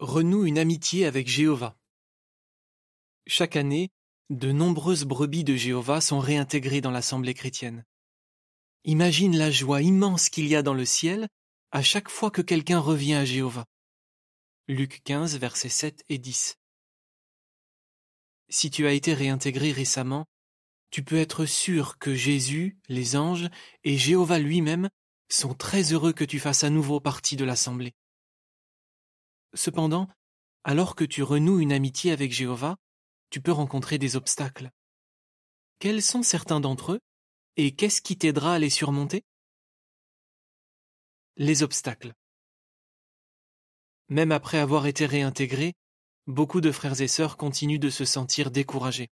renoue une amitié avec Jéhovah. Chaque année, de nombreuses brebis de Jéhovah sont réintégrées dans l'assemblée chrétienne. Imagine la joie immense qu'il y a dans le ciel à chaque fois que quelqu'un revient à Jéhovah. Luc 15, versets 7 et 10. Si tu as été réintégré récemment, tu peux être sûr que Jésus, les anges et Jéhovah lui-même sont très heureux que tu fasses à nouveau partie de l'assemblée. Cependant, alors que tu renoues une amitié avec Jéhovah, tu peux rencontrer des obstacles. Quels sont certains d'entre eux et qu'est-ce qui t'aidera à les surmonter? Les obstacles. Même après avoir été réintégrés, beaucoup de frères et sœurs continuent de se sentir découragés.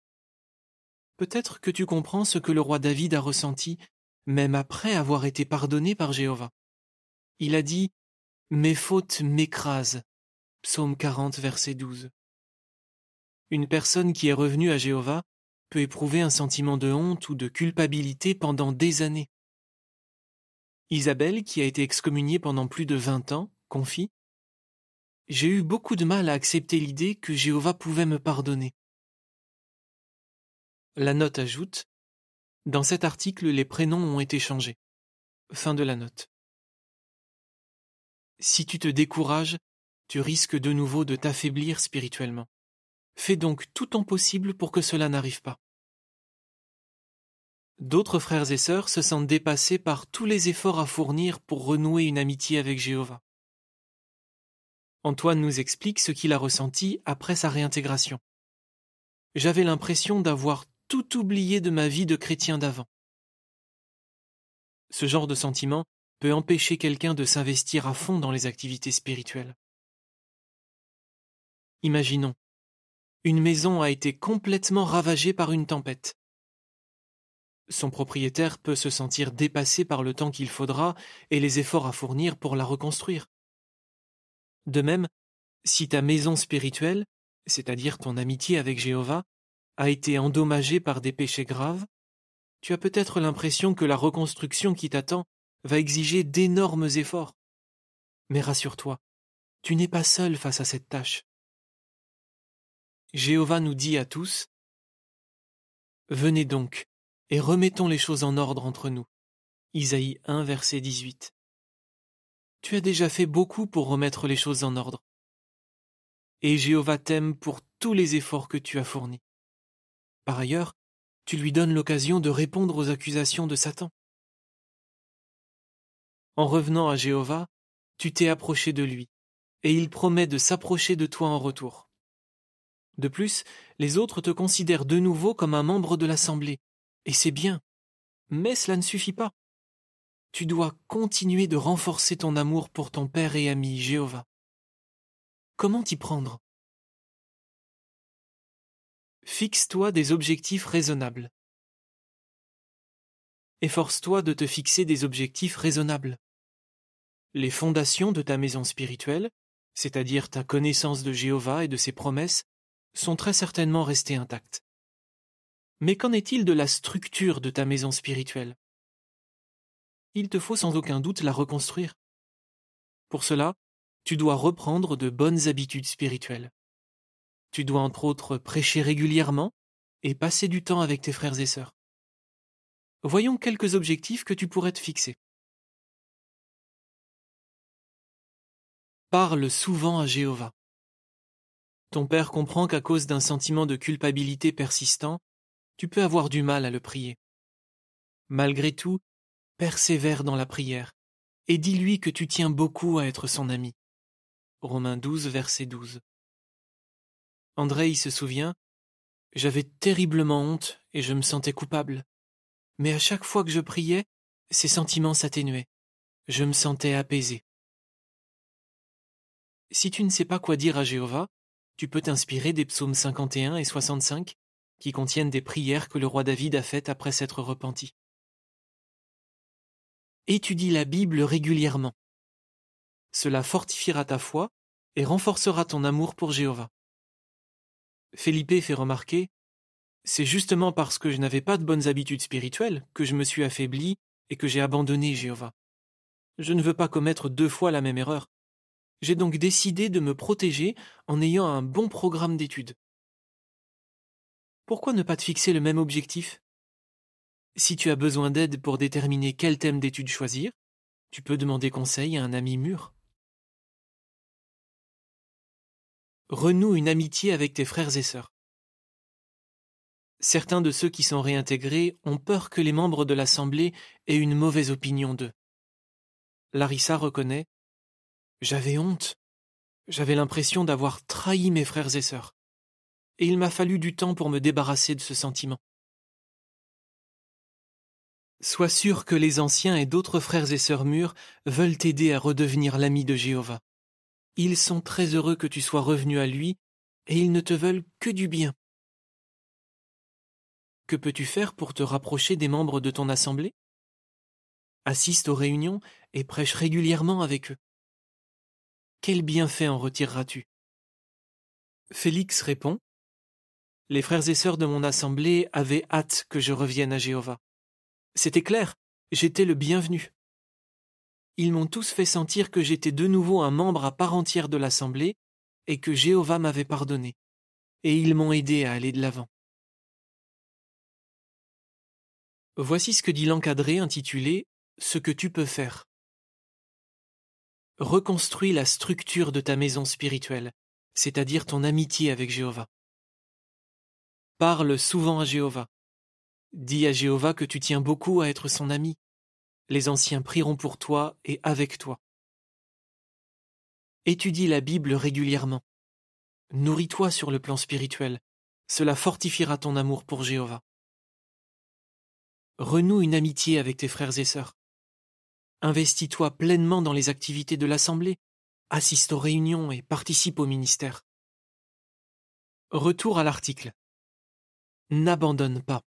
Peut-être que tu comprends ce que le roi David a ressenti, même après avoir été pardonné par Jéhovah. Il a dit Mes fautes m'écrasent, Psaume 40, verset 12. Une personne qui est revenue à Jéhovah peut éprouver un sentiment de honte ou de culpabilité pendant des années. Isabelle, qui a été excommuniée pendant plus de vingt ans, confie J'ai eu beaucoup de mal à accepter l'idée que Jéhovah pouvait me pardonner. La note ajoute Dans cet article, les prénoms ont été changés. Fin de la note. Si tu te décourages, tu risques de nouveau de t'affaiblir spirituellement. Fais donc tout ton possible pour que cela n'arrive pas. D'autres frères et sœurs se sentent dépassés par tous les efforts à fournir pour renouer une amitié avec Jéhovah. Antoine nous explique ce qu'il a ressenti après sa réintégration. J'avais l'impression d'avoir tout oublié de ma vie de chrétien d'avant. Ce genre de sentiment peut empêcher quelqu'un de s'investir à fond dans les activités spirituelles. Imaginons. Une maison a été complètement ravagée par une tempête. Son propriétaire peut se sentir dépassé par le temps qu'il faudra et les efforts à fournir pour la reconstruire. De même, si ta maison spirituelle, c'est-à-dire ton amitié avec Jéhovah, a été endommagée par des péchés graves, tu as peut-être l'impression que la reconstruction qui t'attend va exiger d'énormes efforts. Mais rassure-toi, tu n'es pas seul face à cette tâche. Jéhovah nous dit à tous Venez donc, et remettons les choses en ordre entre nous. Isaïe 1, verset 18. Tu as déjà fait beaucoup pour remettre les choses en ordre. Et Jéhovah t'aime pour tous les efforts que tu as fournis. Par ailleurs, tu lui donnes l'occasion de répondre aux accusations de Satan. En revenant à Jéhovah, tu t'es approché de lui, et il promet de s'approcher de toi en retour. De plus, les autres te considèrent de nouveau comme un membre de l'Assemblée, et c'est bien. Mais cela ne suffit pas. Tu dois continuer de renforcer ton amour pour ton Père et ami Jéhovah. Comment t'y prendre? Fixe-toi des objectifs raisonnables. Efforce-toi de te fixer des objectifs raisonnables. Les fondations de ta maison spirituelle, c'est-à-dire ta connaissance de Jéhovah et de ses promesses, sont très certainement restés intacts. Mais qu'en est-il de la structure de ta maison spirituelle? Il te faut sans aucun doute la reconstruire. Pour cela, tu dois reprendre de bonnes habitudes spirituelles. Tu dois entre autres prêcher régulièrement et passer du temps avec tes frères et sœurs. Voyons quelques objectifs que tu pourrais te fixer. Parle souvent à Jéhovah. Ton père comprend qu'à cause d'un sentiment de culpabilité persistant, tu peux avoir du mal à le prier. Malgré tout, persévère dans la prière et dis-lui que tu tiens beaucoup à être son ami. Romains 12, verset 12. André se souvient J'avais terriblement honte et je me sentais coupable. Mais à chaque fois que je priais, ces sentiments s'atténuaient. Je me sentais apaisé. Si tu ne sais pas quoi dire à Jéhovah, tu peux t'inspirer des psaumes 51 et 65 qui contiennent des prières que le roi David a faites après s'être repenti. Étudie la Bible régulièrement. Cela fortifiera ta foi et renforcera ton amour pour Jéhovah. Felipe fait remarquer C'est justement parce que je n'avais pas de bonnes habitudes spirituelles que je me suis affaibli et que j'ai abandonné Jéhovah. Je ne veux pas commettre deux fois la même erreur. J'ai donc décidé de me protéger en ayant un bon programme d'études. Pourquoi ne pas te fixer le même objectif? Si tu as besoin d'aide pour déterminer quel thème d'études choisir, tu peux demander conseil à un ami mûr. Renoue une amitié avec tes frères et sœurs. Certains de ceux qui sont réintégrés ont peur que les membres de l'Assemblée aient une mauvaise opinion d'eux. Larissa reconnaît J'avais honte. J'avais l'impression d'avoir trahi mes frères et sœurs. Et il m'a fallu du temps pour me débarrasser de ce sentiment. Sois sûr que les anciens et d'autres frères et sœurs mûrs veulent t'aider à redevenir l'ami de Jéhovah. Ils sont très heureux que tu sois revenu à lui, et ils ne te veulent que du bien. Que peux-tu faire pour te rapprocher des membres de ton assemblée? Assiste aux réunions et prêche régulièrement avec eux. Quel bienfait en retireras-tu? Félix répond Les frères et sœurs de mon assemblée avaient hâte que je revienne à Jéhovah. C'était clair, j'étais le bienvenu. Ils m'ont tous fait sentir que j'étais de nouveau un membre à part entière de l'assemblée et que Jéhovah m'avait pardonné. Et ils m'ont aidé à aller de l'avant. Voici ce que dit l'encadré intitulé Ce que tu peux faire. Reconstruis la structure de ta maison spirituelle, c'est-à-dire ton amitié avec Jéhovah. Parle souvent à Jéhovah. Dis à Jéhovah que tu tiens beaucoup à être son ami. Les anciens prieront pour toi et avec toi. Étudie la Bible régulièrement. Nourris-toi sur le plan spirituel. Cela fortifiera ton amour pour Jéhovah. Renoue une amitié avec tes frères et sœurs. Investis-toi pleinement dans les activités de l'Assemblée, assiste aux réunions et participe au ministère. Retour à l'article. N'abandonne pas.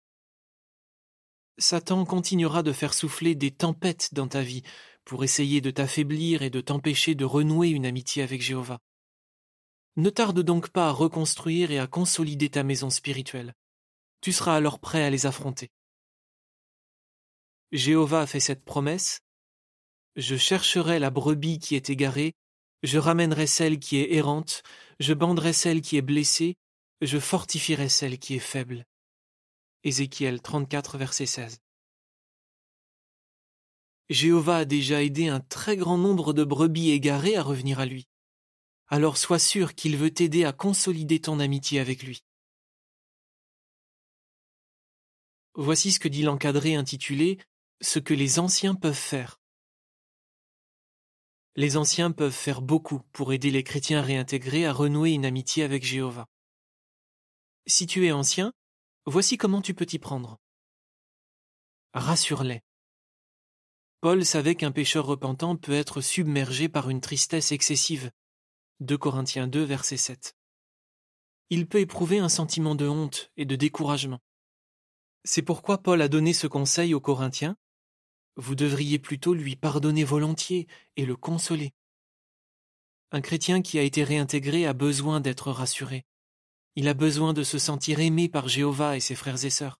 Satan continuera de faire souffler des tempêtes dans ta vie pour essayer de t'affaiblir et de t'empêcher de renouer une amitié avec Jéhovah. Ne tarde donc pas à reconstruire et à consolider ta maison spirituelle. Tu seras alors prêt à les affronter. Jéhovah a fait cette promesse. Je chercherai la brebis qui est égarée, je ramènerai celle qui est errante, je banderai celle qui est blessée, je fortifierai celle qui est faible. Ézéchiel 34, verset 16. Jéhovah a déjà aidé un très grand nombre de brebis égarées à revenir à lui. Alors sois sûr qu'il veut t'aider à consolider ton amitié avec lui. Voici ce que dit l'encadré intitulé ce que les anciens peuvent faire. Les anciens peuvent faire beaucoup pour aider les chrétiens réintégrés à renouer une amitié avec Jéhovah. Si tu es ancien, voici comment tu peux t'y prendre. Rassure-les. Paul savait qu'un pécheur repentant peut être submergé par une tristesse excessive. 2 Corinthiens 2, verset 7. Il peut éprouver un sentiment de honte et de découragement. C'est pourquoi Paul a donné ce conseil aux Corinthiens vous devriez plutôt lui pardonner volontiers et le consoler. Un chrétien qui a été réintégré a besoin d'être rassuré. Il a besoin de se sentir aimé par Jéhovah et ses frères et sœurs.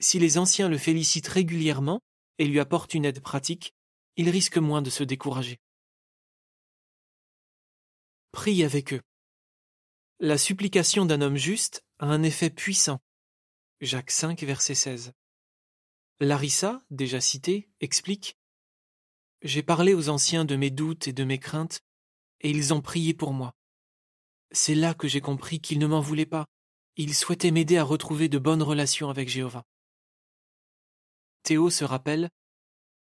Si les anciens le félicitent régulièrement et lui apportent une aide pratique, il risque moins de se décourager. Prie avec eux. La supplication d'un homme juste a un effet puissant. Jacques 5, verset 16. Larissa, déjà citée, explique J'ai parlé aux anciens de mes doutes et de mes craintes, et ils ont prié pour moi. C'est là que j'ai compris qu'ils ne m'en voulaient pas. Ils souhaitaient m'aider à retrouver de bonnes relations avec Jéhovah. Théo se rappelle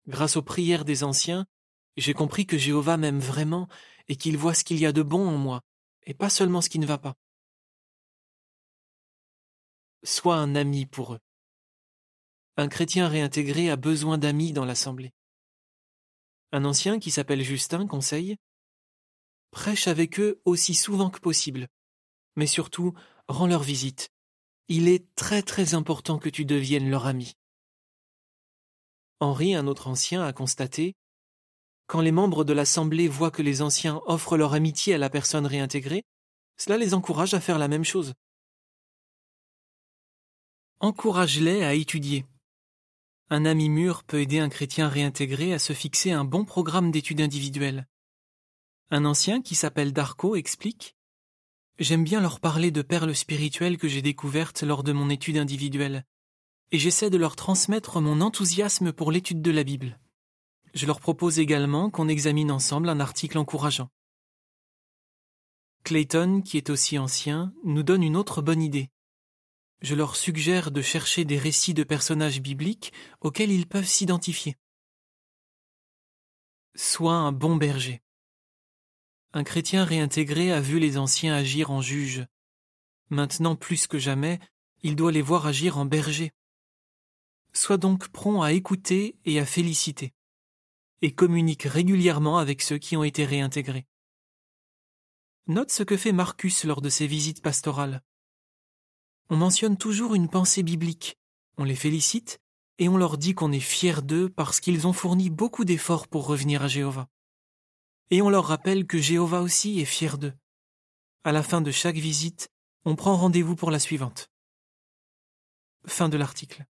Grâce aux prières des anciens, j'ai compris que Jéhovah m'aime vraiment et qu'il voit ce qu'il y a de bon en moi, et pas seulement ce qui ne va pas. Sois un ami pour eux. Un chrétien réintégré a besoin d'amis dans l'assemblée. Un ancien qui s'appelle Justin conseille Prêche avec eux aussi souvent que possible, mais surtout rends leur visite. Il est très très important que tu deviennes leur ami. Henri, un autre ancien, a constaté Quand les membres de l'assemblée voient que les anciens offrent leur amitié à la personne réintégrée, cela les encourage à faire la même chose. Encourage-les à étudier, un ami mûr peut aider un chrétien réintégré à se fixer un bon programme d'études individuelles. Un ancien qui s'appelle Darko explique J'aime bien leur parler de perles spirituelles que j'ai découvertes lors de mon étude individuelle, et j'essaie de leur transmettre mon enthousiasme pour l'étude de la Bible. Je leur propose également qu'on examine ensemble un article encourageant. Clayton, qui est aussi ancien, nous donne une autre bonne idée. Je leur suggère de chercher des récits de personnages bibliques auxquels ils peuvent s'identifier. Sois un bon berger. Un chrétien réintégré a vu les anciens agir en juges. Maintenant plus que jamais, il doit les voir agir en berger. Sois donc prompt à écouter et à féliciter, et communique régulièrement avec ceux qui ont été réintégrés. Note ce que fait Marcus lors de ses visites pastorales. On mentionne toujours une pensée biblique, on les félicite, et on leur dit qu'on est fier d'eux parce qu'ils ont fourni beaucoup d'efforts pour revenir à Jéhovah et on leur rappelle que Jéhovah aussi est fier d'eux. À la fin de chaque visite, on prend rendez-vous pour la suivante. Fin de l'article.